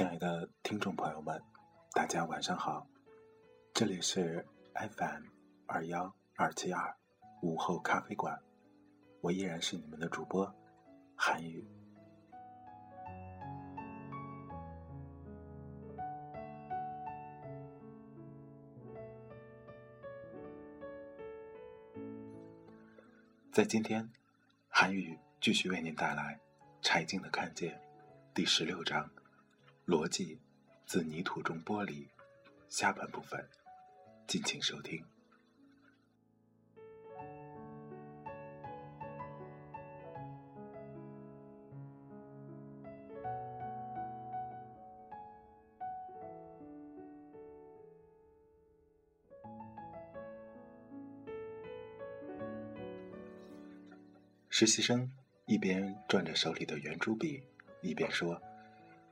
亲爱的听众朋友们，大家晚上好，这里是 FM 二幺二七二午后咖啡馆，我依然是你们的主播韩宇。在今天，韩宇继续为您带来《柴静的看见》第十六章。逻辑自泥土中剥离，下半部分，敬请收听。实习生一边转着手里的圆珠笔，一边说。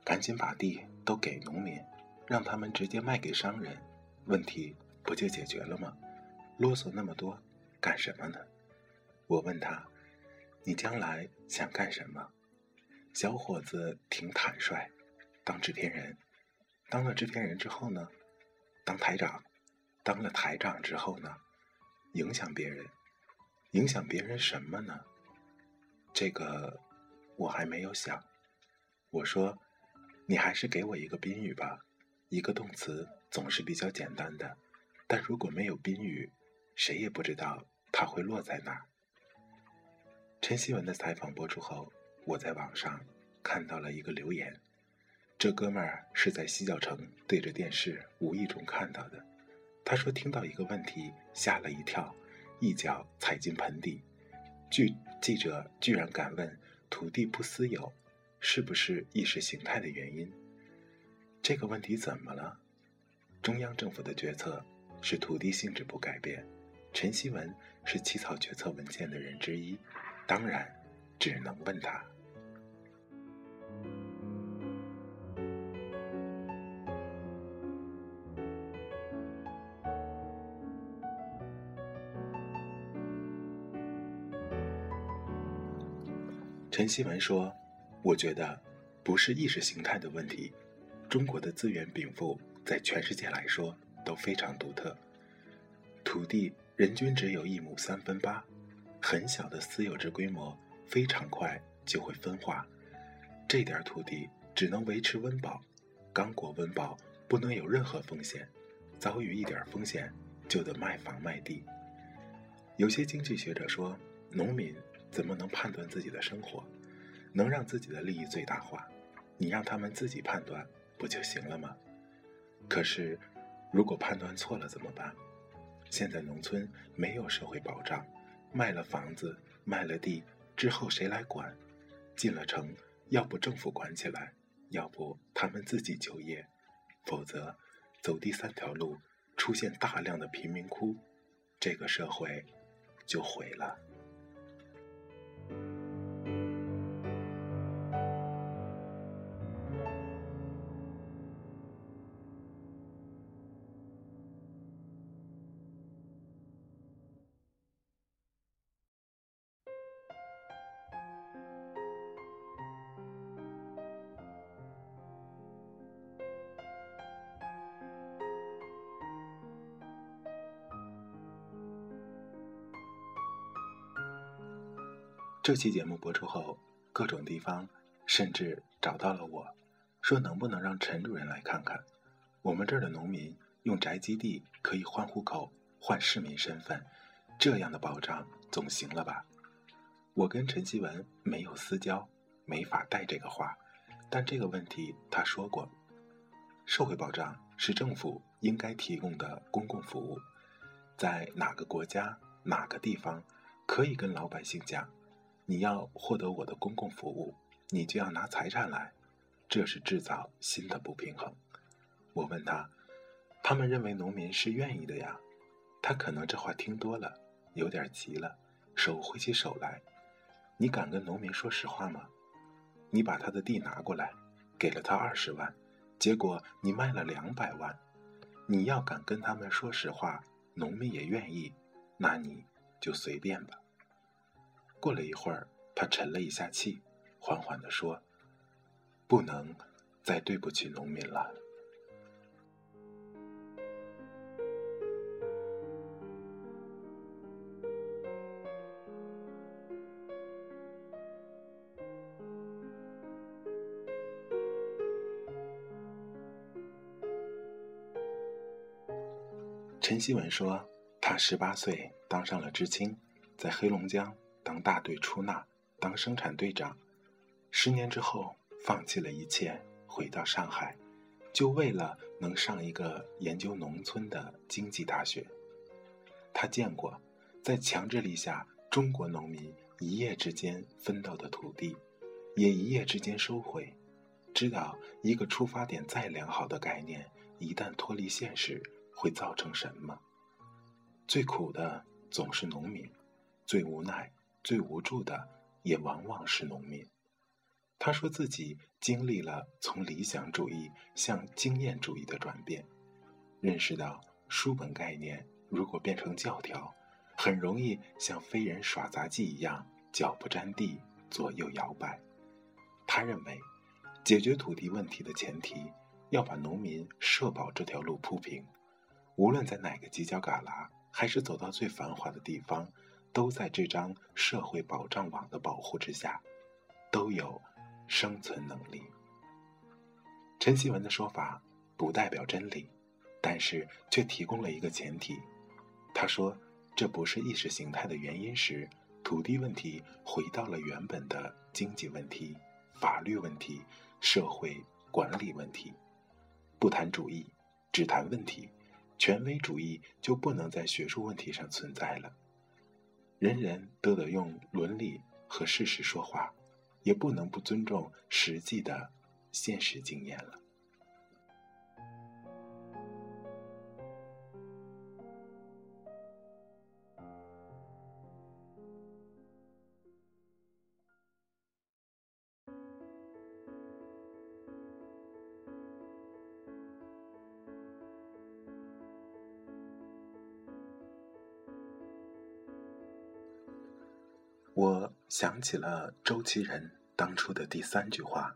赶紧把地都给农民，让他们直接卖给商人，问题不就解决了吗？啰嗦那么多干什么呢？我问他：“你将来想干什么？”小伙子挺坦率，当制片人。当了制片人之后呢？当台长。当了台长之后呢？影响别人。影响别人什么呢？这个我还没有想。我说。你还是给我一个宾语吧，一个动词总是比较简单的，但如果没有宾语，谁也不知道它会落在哪。陈希文的采访播出后，我在网上看到了一个留言，这哥们儿是在西教城对着电视无意中看到的。他说听到一个问题吓了一跳，一脚踩进盆底。据记者居然敢问土地不私有。是不是意识形态的原因？这个问题怎么了？中央政府的决策是土地性质不改变。陈锡文是起草决策文件的人之一，当然只能问他。陈锡文说。我觉得不是意识形态的问题。中国的资源禀赋在全世界来说都非常独特。土地人均只有一亩三分八，很小的私有制规模非常快就会分化。这点土地只能维持温饱，刚果温饱不能有任何风险，遭遇一点风险就得卖房卖地。有些经济学者说，农民怎么能判断自己的生活？能让自己的利益最大化，你让他们自己判断不就行了吗？可是，如果判断错了怎么办？现在农村没有社会保障，卖了房子、卖了地之后谁来管？进了城，要不政府管起来，要不他们自己就业，否则走第三条路，出现大量的贫民窟，这个社会就毁了。这期节目播出后，各种地方甚至找到了我，说能不能让陈主任来看看，我们这儿的农民用宅基地可以换户口、换市民身份，这样的保障总行了吧？我跟陈希文没有私交，没法带这个话，但这个问题他说过，社会保障是政府应该提供的公共服务，在哪个国家、哪个地方，可以跟老百姓讲。你要获得我的公共服务，你就要拿财产来，这是制造新的不平衡。我问他，他们认为农民是愿意的呀。他可能这话听多了，有点急了，手挥起手来。你敢跟农民说实话吗？你把他的地拿过来，给了他二十万，结果你卖了两百万。你要敢跟他们说实话，农民也愿意，那你就随便吧。过了一会儿，他沉了一下气，缓缓地说：“不能再对不起农民了。”陈希文说：“他十八岁当上了知青，在黑龙江。”当大队出纳，当生产队长，十年之后放弃了一切，回到上海，就为了能上一个研究农村的经济大学。他见过，在强制力下，中国农民一夜之间分到的土地，也一夜之间收回。知道一个出发点再良好的概念，一旦脱离现实，会造成什么？最苦的总是农民，最无奈。最无助的也往往是农民。他说自己经历了从理想主义向经验主义的转变，认识到书本概念如果变成教条，很容易像飞人耍杂技一样脚不沾地左右摇摆。他认为，解决土地问题的前提要把农民社保这条路铺平，无论在哪个犄角旮旯，还是走到最繁华的地方。都在这张社会保障网的保护之下，都有生存能力。陈希文的说法不代表真理，但是却提供了一个前提。他说，这不是意识形态的原因时，土地问题回到了原本的经济问题、法律问题、社会管理问题。不谈主义，只谈问题，权威主义就不能在学术问题上存在了。人人都得用伦理和事实说话，也不能不尊重实际的现实经验了。我想起了周其仁当初的第三句话：“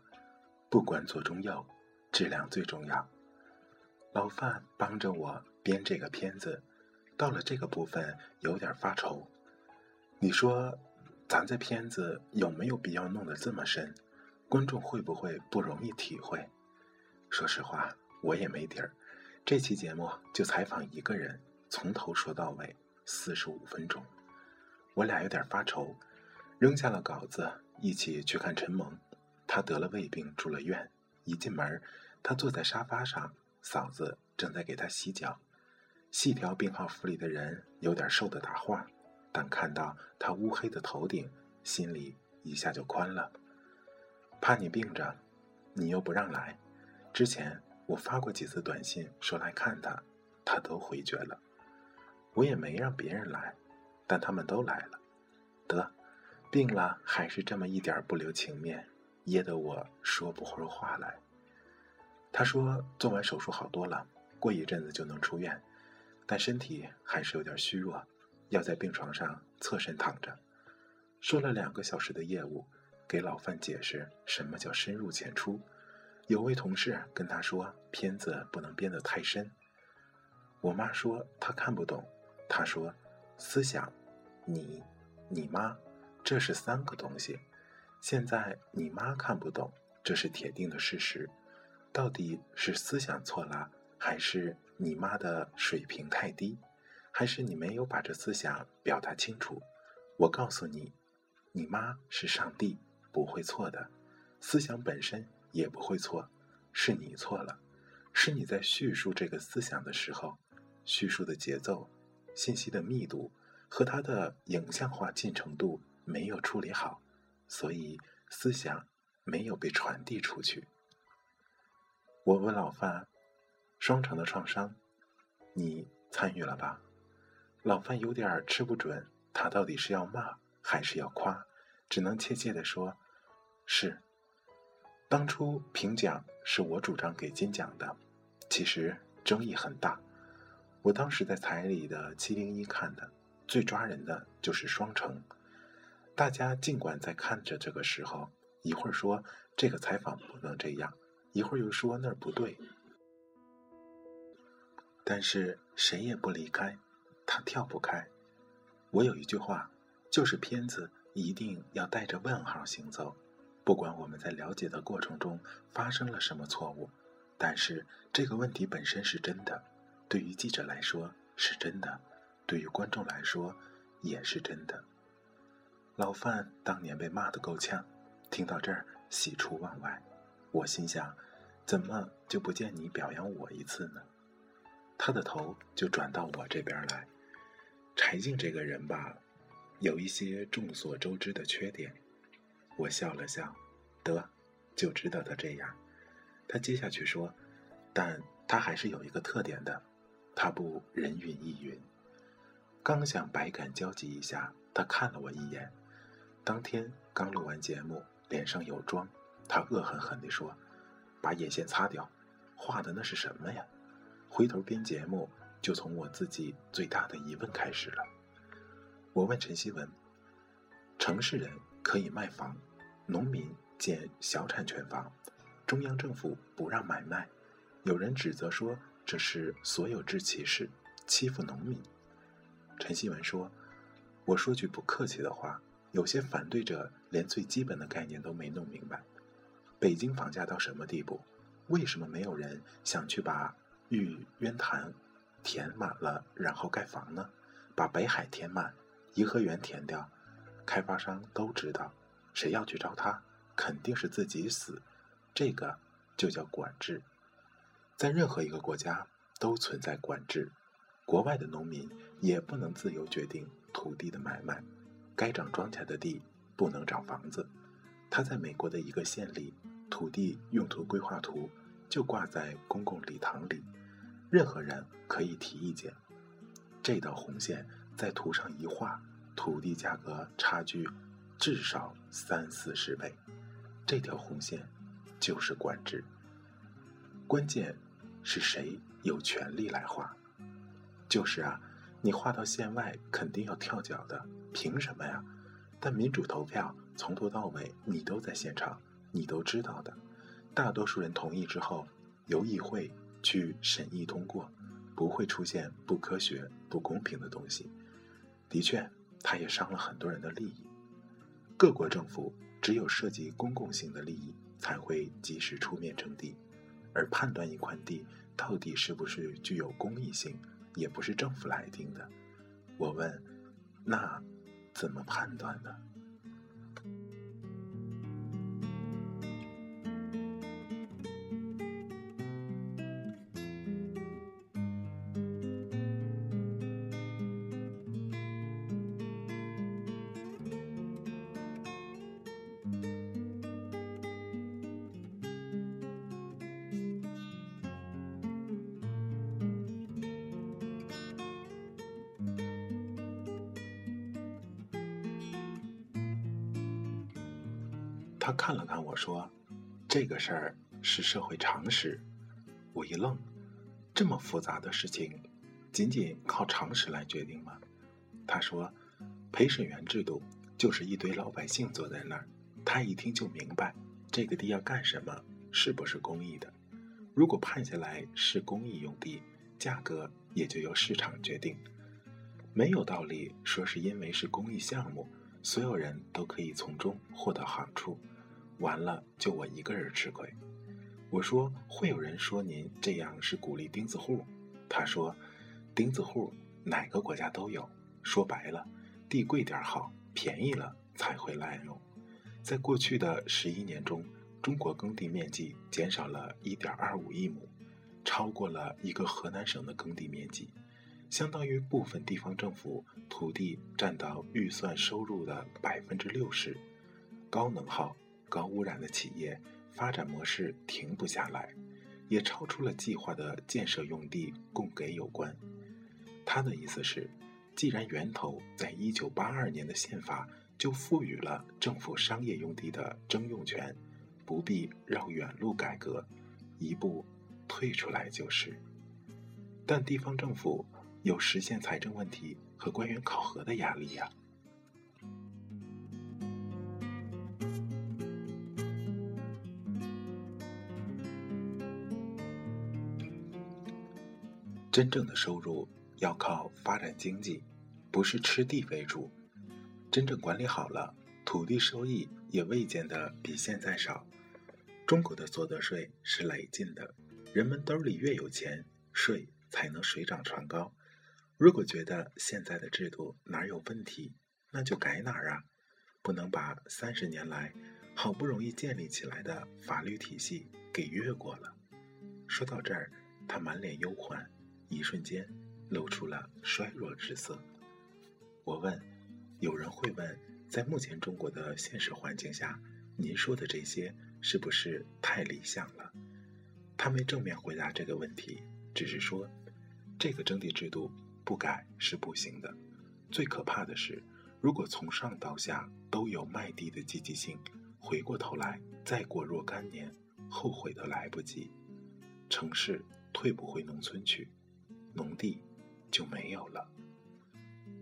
不管左中右，质量最重要。”老范帮着我编这个片子，到了这个部分有点发愁。你说，咱这片子有没有必要弄得这么深？观众会不会不容易体会？说实话，我也没底儿。这期节目就采访一个人，从头说到尾，四十五分钟，我俩有点发愁。扔下了稿子，一起去看陈萌。他得了胃病，住了院。一进门，他坐在沙发上，嫂子正在给他洗脚。细条病号服里的人有点瘦的打晃，但看到他乌黑的头顶，心里一下就宽了。怕你病着，你又不让来。之前我发过几次短信说来看他，他都回绝了。我也没让别人来，但他们都来了。得。病了还是这么一点不留情面，噎得我说不出话来。他说做完手术好多了，过一阵子就能出院，但身体还是有点虚弱，要在病床上侧身躺着。说了两个小时的业务，给老范解释什么叫深入浅出。有位同事跟他说片子不能编得太深。我妈说她看不懂，他说思想，你，你妈。这是三个东西。现在你妈看不懂，这是铁定的事实。到底是思想错了，还是你妈的水平太低，还是你没有把这思想表达清楚？我告诉你，你妈是上帝，不会错的，思想本身也不会错，是你错了，是你在叙述这个思想的时候，叙述的节奏、信息的密度和它的影像化进程度没有处理好，所以思想没有被传递出去。我问老范：“双城的创伤，你参与了吧？”老范有点吃不准，他到底是要骂还是要夸，只能怯怯地说：“是。”当初评奖是我主张给金奖的，其实争议很大。我当时在彩礼的七零一看的，最抓人的就是双城。大家尽管在看着这个时候，一会儿说这个采访不能这样。一会儿又说那儿不对，但是谁也不离开，他跳不开。我有一句话，就是片子一定要带着问号行走，不管我们在了解的过程中发生了什么错误，但是这个问题本身是真的，对于记者来说是真的，对于观众来说也是真的。老范当年被骂得够呛，听到这儿喜出望外。我心想，怎么就不见你表扬我一次呢？他的头就转到我这边来。柴静这个人吧，有一些众所周知的缺点。我笑了笑，得，就知道他这样。他接下去说，但他还是有一个特点的，他不人云亦云。刚想百感交集一下，他看了我一眼。当天刚录完节目，脸上有妆。他恶狠狠地说：“把眼线擦掉，画的那是什么呀？”回头编节目，就从我自己最大的疑问开始了。我问陈希文：“城市人可以卖房，农民建小产权房，中央政府不让买卖，有人指责说这是所有制歧视，欺负农民。”陈希文说：“我说句不客气的话，有些反对者连最基本的概念都没弄明白。”北京房价到什么地步？为什么没有人想去把玉渊潭填满了，然后盖房呢？把北海填满，颐和园填掉，开发商都知道，谁要去招他，肯定是自己死。这个就叫管制。在任何一个国家都存在管制，国外的农民也不能自由决定土地的买卖，该长庄稼的地不能长房子。他在美国的一个县里。土地用途规划图就挂在公共礼堂里，任何人可以提意见。这道红线在图上一画，土地价格差距至少三四十倍。这条红线就是管制。关键是谁有权利来画？就是啊，你画到线外肯定要跳脚的，凭什么呀？但民主投票从头到尾你都在现场。你都知道的，大多数人同意之后，由议会去审议通过，不会出现不科学、不公平的东西。的确，它也伤了很多人的利益。各国政府只有涉及公共性的利益，才会及时出面征地，而判断一块地到底是不是具有公益性，也不是政府来定的。我问，那怎么判断呢？他看了看我说：“这个事儿是社会常识。”我一愣，这么复杂的事情，仅仅靠常识来决定吗？他说：“陪审员制度就是一堆老百姓坐在那儿，他一听就明白这个地要干什么，是不是公益的。如果判下来是公益用地，价格也就由市场决定。没有道理说是因为是公益项目，所有人都可以从中获得好处，完了就我一个人吃亏。我说会有人说您这样是鼓励钉子户，他说，钉子户哪个国家都有，说白了，地贵点好，便宜了才会滥用。在过去的十一年中，中国耕地面积减少了一点二五亿亩，超过了一个河南省的耕地面积。相当于部分地方政府土地占到预算收入的百分之六十，高能耗、高污染的企业发展模式停不下来，也超出了计划的建设用地供给有关。他的意思是，既然源头在一九八二年的宪法就赋予了政府商业用地的征用权，不必绕远路改革，一步退出来就是。但地方政府。有实现财政问题和官员考核的压力呀。真正的收入要靠发展经济，不是吃地为主。真正管理好了，土地收益也未见得比现在少。中国的所得税是累进的，人们兜里越有钱，税才能水涨船高。如果觉得现在的制度哪有问题，那就改哪儿啊！不能把三十年来好不容易建立起来的法律体系给越过了。说到这儿，他满脸忧患，一瞬间露出了衰弱之色。我问：“有人会问，在目前中国的现实环境下，您说的这些是不是太理想了？”他没正面回答这个问题，只是说：“这个征地制度。”不改是不行的。最可怕的是，如果从上到下都有卖地的积极性，回过头来再过若干年，后悔都来不及。城市退不回农村去，农地就没有了。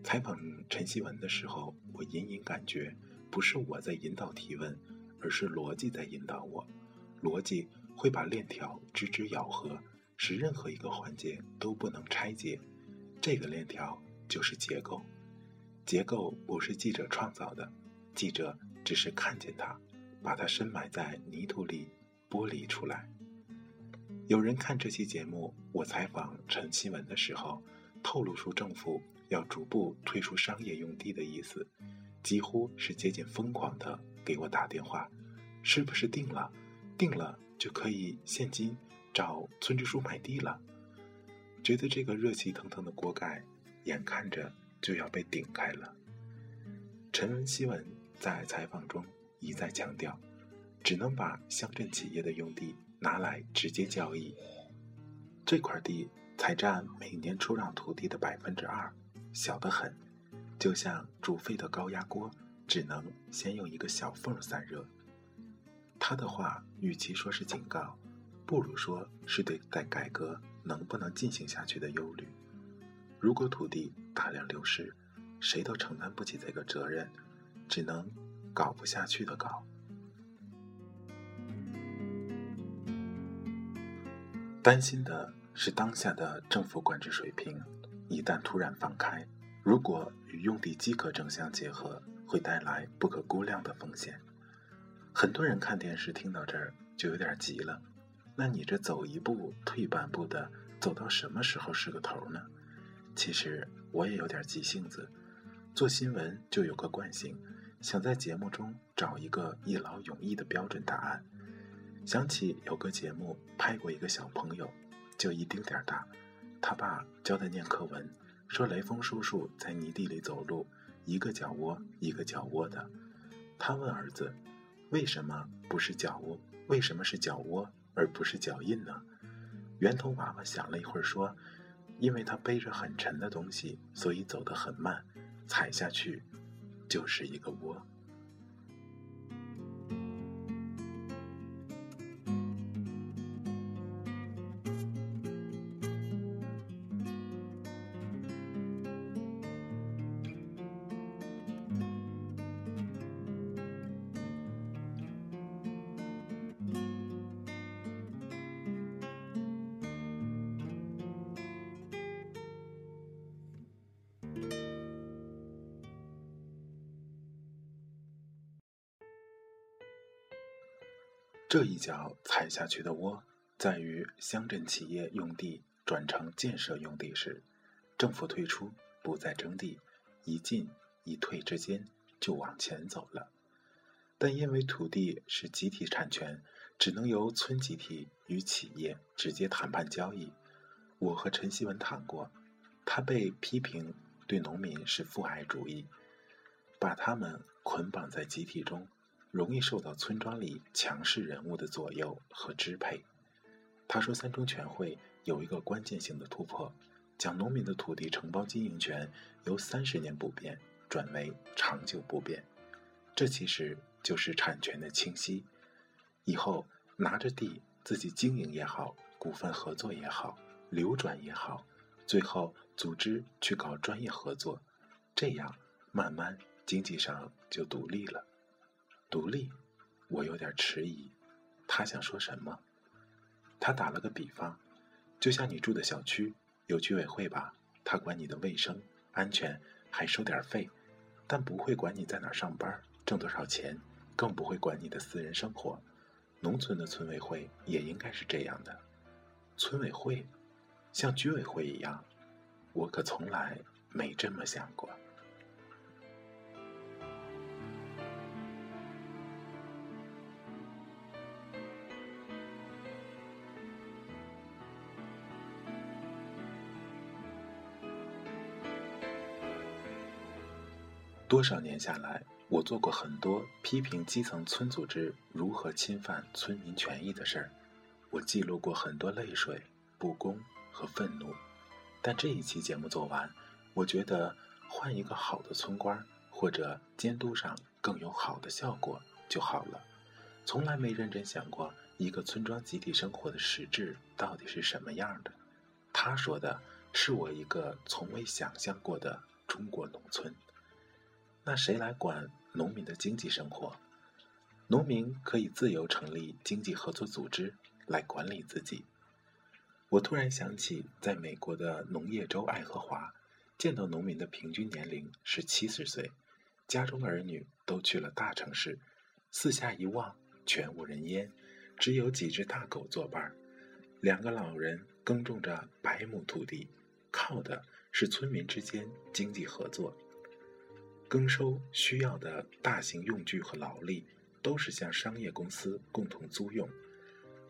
采访陈希文的时候，我隐隐感觉，不是我在引导提问，而是逻辑在引导我。逻辑会把链条直直咬合，使任何一个环节都不能拆解。这个链条就是结构，结构不是记者创造的，记者只是看见它，把它深埋在泥土里剥离出来。有人看这期节目，我采访陈希文的时候，透露出政府要逐步退出商业用地的意思，几乎是接近疯狂的给我打电话，是不是定了？定了就可以现金找村支书买地了？觉得这个热气腾腾的锅盖，眼看着就要被顶开了。陈文希文在采访中一再强调，只能把乡镇企业的用地拿来直接交易，这块地才占每年出让土地的百分之二，小得很，就像煮沸的高压锅，只能先用一个小缝散热。他的话与其说是警告，不如说是对待改革。能不能进行下去的忧虑？如果土地大量流失，谁都承担不起这个责任，只能搞不下去的搞。担心的是当下的政府管制水平，一旦突然放开，如果与用地饥渴症相结合，会带来不可估量的风险。很多人看电视听到这儿就有点急了。那你这走一步退半步的，走到什么时候是个头呢？其实我也有点急性子，做新闻就有个惯性，想在节目中找一个一劳永逸的标准答案。想起有个节目拍过一个小朋友，就一丁点儿大，他爸教他念课文，说雷锋叔叔在泥地里走路，一个脚窝一个脚窝的。他问儿子，为什么不是脚窝？为什么是脚窝？而不是脚印呢？圆头娃娃想了一会儿，说：“因为他背着很沉的东西，所以走得很慢，踩下去就是一个窝。”脚踩下去的窝，在于乡镇企业用地转成建设用地时，政府退出，不再征地，一进一退之间就往前走了。但因为土地是集体产权，只能由村集体与企业直接谈判交易。我和陈希文谈过，他被批评对农民是父爱主义，把他们捆绑在集体中，容易受到村庄里强势人物的左右和支配。他说，三中全会有一个关键性的突破。将农民的土地承包经营权由三十年不变转为长久不变，这其实就是产权的清晰。以后拿着地自己经营也好，股份合作也好，流转也好，最后组织去搞专业合作，这样慢慢经济上就独立了。独立，我有点迟疑。他想说什么？他打了个比方，就像你住的小区。有居委会吧，他管你的卫生安全，还收点费，但不会管你在哪上班，挣多少钱，更不会管你的私人生活。农村的村委会也应该是这样的。村委会像居委会一样，我可从来没这么想过。多少年下来，我做过很多批评基层村组织如何侵犯村民权益的事儿，我记录过很多泪水、不公和愤怒。但这一期节目做完，我觉得换一个好的村官或者监督上更有好的效果就好了。从来没认真想过一个村庄集体生活的实质到底是什么样的。他说的是我一个从未想象过的中国农村。那谁来管农民的经济生活？农民可以自由成立经济合作组织来管理自己。我突然想起，在美国的农业州爱荷华，见到农民的平均年龄是七十岁，家中儿女都去了大城市，四下一望，全无人烟，只有几只大狗作伴。两个老人耕种着百亩土地，靠的是村民之间经济合作。耕收需要的大型用具和劳力，都是向商业公司共同租用。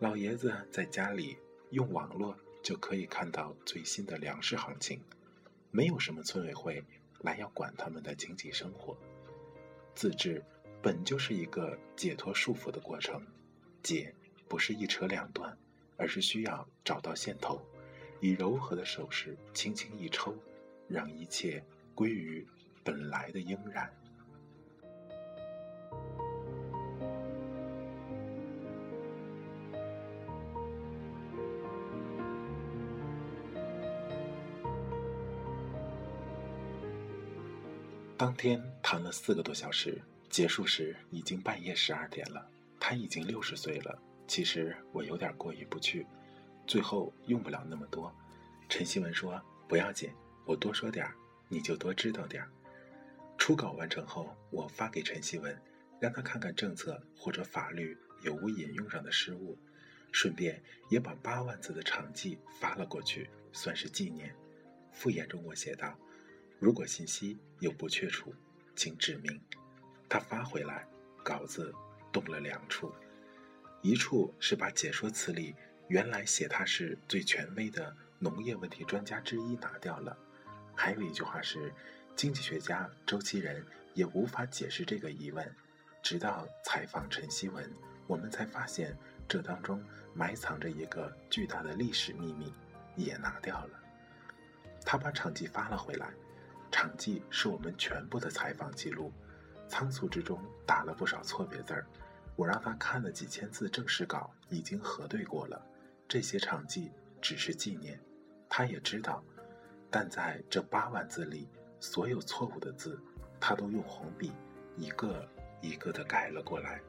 老爷子在家里用网络就可以看到最新的粮食行情，没有什么村委会来要管他们的经济生活。自治本就是一个解脱束缚的过程，解不是一扯两断，而是需要找到线头，以柔和的手势轻轻一抽，让一切归于。本来的应然。当天谈了四个多小时，结束时已经半夜十二点了。他已经六十岁了，其实我有点过意不去。最后用不了那么多，陈希文说：“不要紧，我多说点儿，你就多知道点儿。”初稿完成后，我发给陈希文，让他看看政策或者法律有无引用上的失误，顺便也把八万字的长记发了过去，算是纪念。复言中我写道：“如果信息有不确处，请指明。”他发回来，稿子动了两处，一处是把解说词里原来写他是最权威的农业问题专家之一拿掉了，还有一句话是。经济学家周其仁也无法解释这个疑问，直到采访陈希文，我们才发现这当中埋藏着一个巨大的历史秘密，也拿掉了。他把场记发了回来，场记是我们全部的采访记录，仓促之中打了不少错别字儿。我让他看了几千字正式稿，已经核对过了，这些场记只是纪念，他也知道，但在这八万字里。所有错误的字，他都用红笔一个一个的改了过来。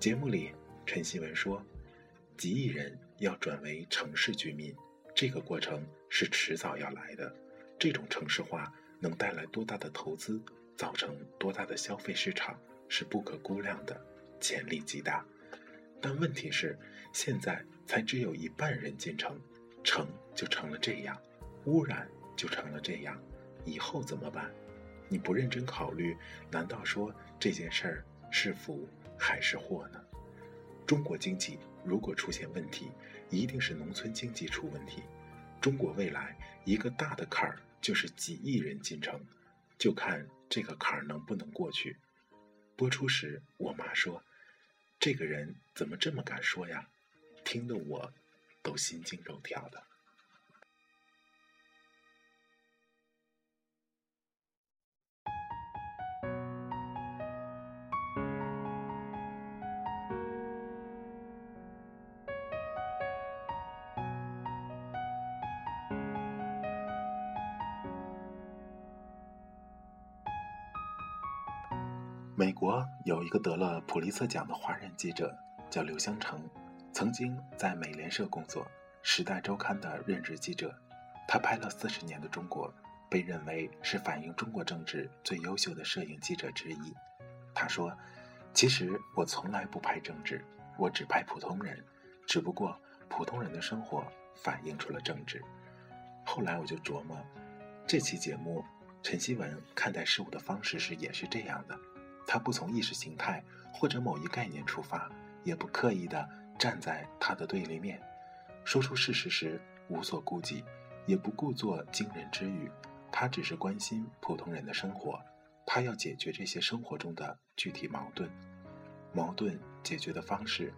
节目里，陈希文说：“几亿人要转为城市居民，这个过程是迟早要来的。这种城市化能带来多大的投资，造成多大的消费市场，是不可估量的，潜力极大。但问题是，现在才只有一半人进城，城就成了这样，污染就成了这样，以后怎么办？你不认真考虑，难道说这件事儿是福还是祸呢？中国经济如果出现问题，一定是农村经济出问题。中国未来一个大的坎儿就是几亿人进城，就看这个坎儿能不能过去。播出时，我妈说：“这个人怎么这么敢说呀？”听得我都心惊肉跳的。国有一个得了普利策奖的华人记者，叫刘香成，曾经在美联社工作，《时代周刊》的任职记者。他拍了四十年的中国，被认为是反映中国政治最优秀的摄影记者之一。他说：“其实我从来不拍政治，我只拍普通人，只不过普通人的生活反映出了政治。”后来我就琢磨，这期节目陈希文看待事物的方式是也是这样的。他不从意识形态或者某一概念出发，也不刻意地站在他的对立面，说出事实时无所顾忌，也不故作惊人之语。他只是关心普通人的生活，他要解决这些生活中的具体矛盾。矛盾解决的方式，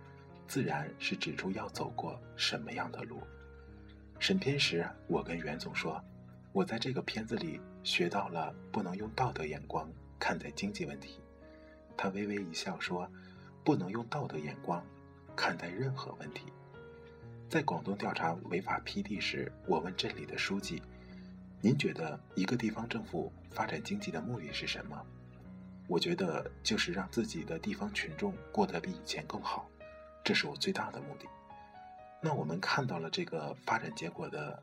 自然是指出要走过什么样的路。审片时，我跟袁总说，我在这个片子里学到了不能用道德眼光看待经济问题。他微微一笑说：“不能用道德眼光看待任何问题。”在广东调查违法批地时，我问镇里的书记：“您觉得一个地方政府发展经济的目的是什么？”我觉得就是让自己的地方群众过得比以前更好，这是我最大的目的。那我们看到了这个发展结果的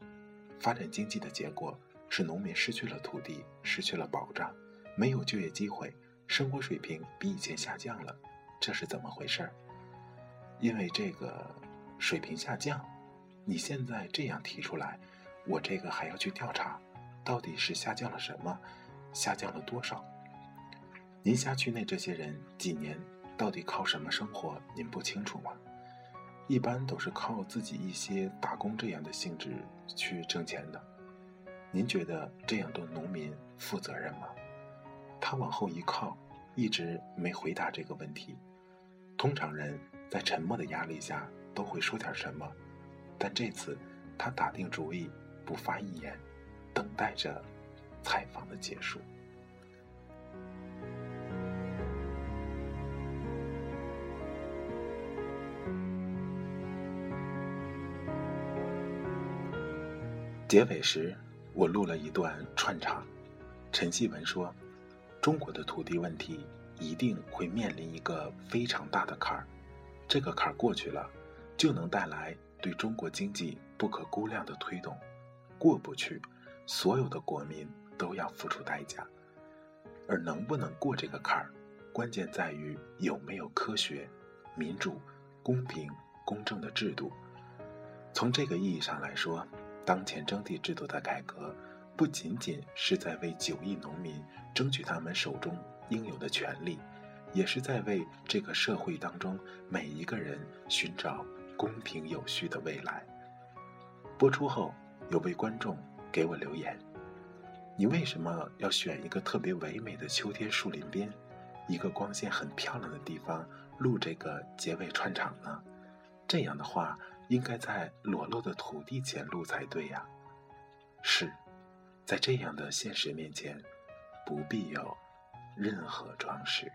发展经济的结果是农民失去了土地，失去了保障，没有就业机会。生活水平比以前下降了，这是怎么回事儿？因为这个水平下降，你现在这样提出来，我这个还要去调查，到底是下降了什么，下降了多少？您辖区内这些人几年到底靠什么生活？您不清楚吗？一般都是靠自己一些打工这样的性质去挣钱的。您觉得这样的农民负责任吗？他往后一靠，一直没回答这个问题。通常人在沉默的压力下都会说点什么，但这次他打定主意不发一言，等待着采访的结束。结尾时，我录了一段串场。陈希文说。中国的土地问题一定会面临一个非常大的坎儿，这个坎儿过去了，就能带来对中国经济不可估量的推动；过不去，所有的国民都要付出代价。而能不能过这个坎儿，关键在于有没有科学、民主、公平、公正的制度。从这个意义上来说，当前征地制度的改革。不仅仅是在为九亿农民争取他们手中应有的权利，也是在为这个社会当中每一个人寻找公平有序的未来。播出后，有位观众给我留言：“你为什么要选一个特别唯美的秋天树林边，一个光线很漂亮的地方录这个结尾串场呢？这样的话，应该在裸露的土地前录才对呀。”是。在这样的现实面前，不必有任何装饰。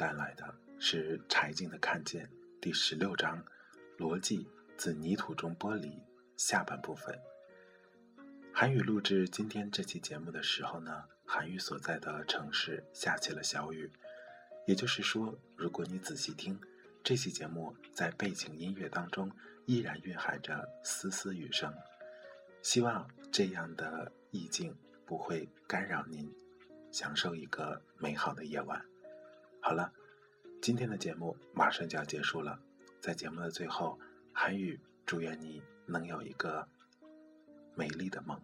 带来的是柴静的《看见》第十六章：逻辑自泥土中剥离下半部分。韩语录制今天这期节目的时候呢，韩语所在的城市下起了小雨，也就是说，如果你仔细听，这期节目在背景音乐当中依然蕴含着丝丝雨声。希望这样的意境不会干扰您享受一个美好的夜晚。好了，今天的节目马上就要结束了，在节目的最后，韩语祝愿你能有一个美丽的梦。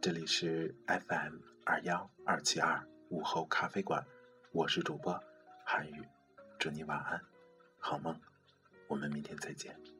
这里是 FM 二幺二七二午后咖啡馆，我是主播韩语，祝你晚安，好梦，我们明天再见。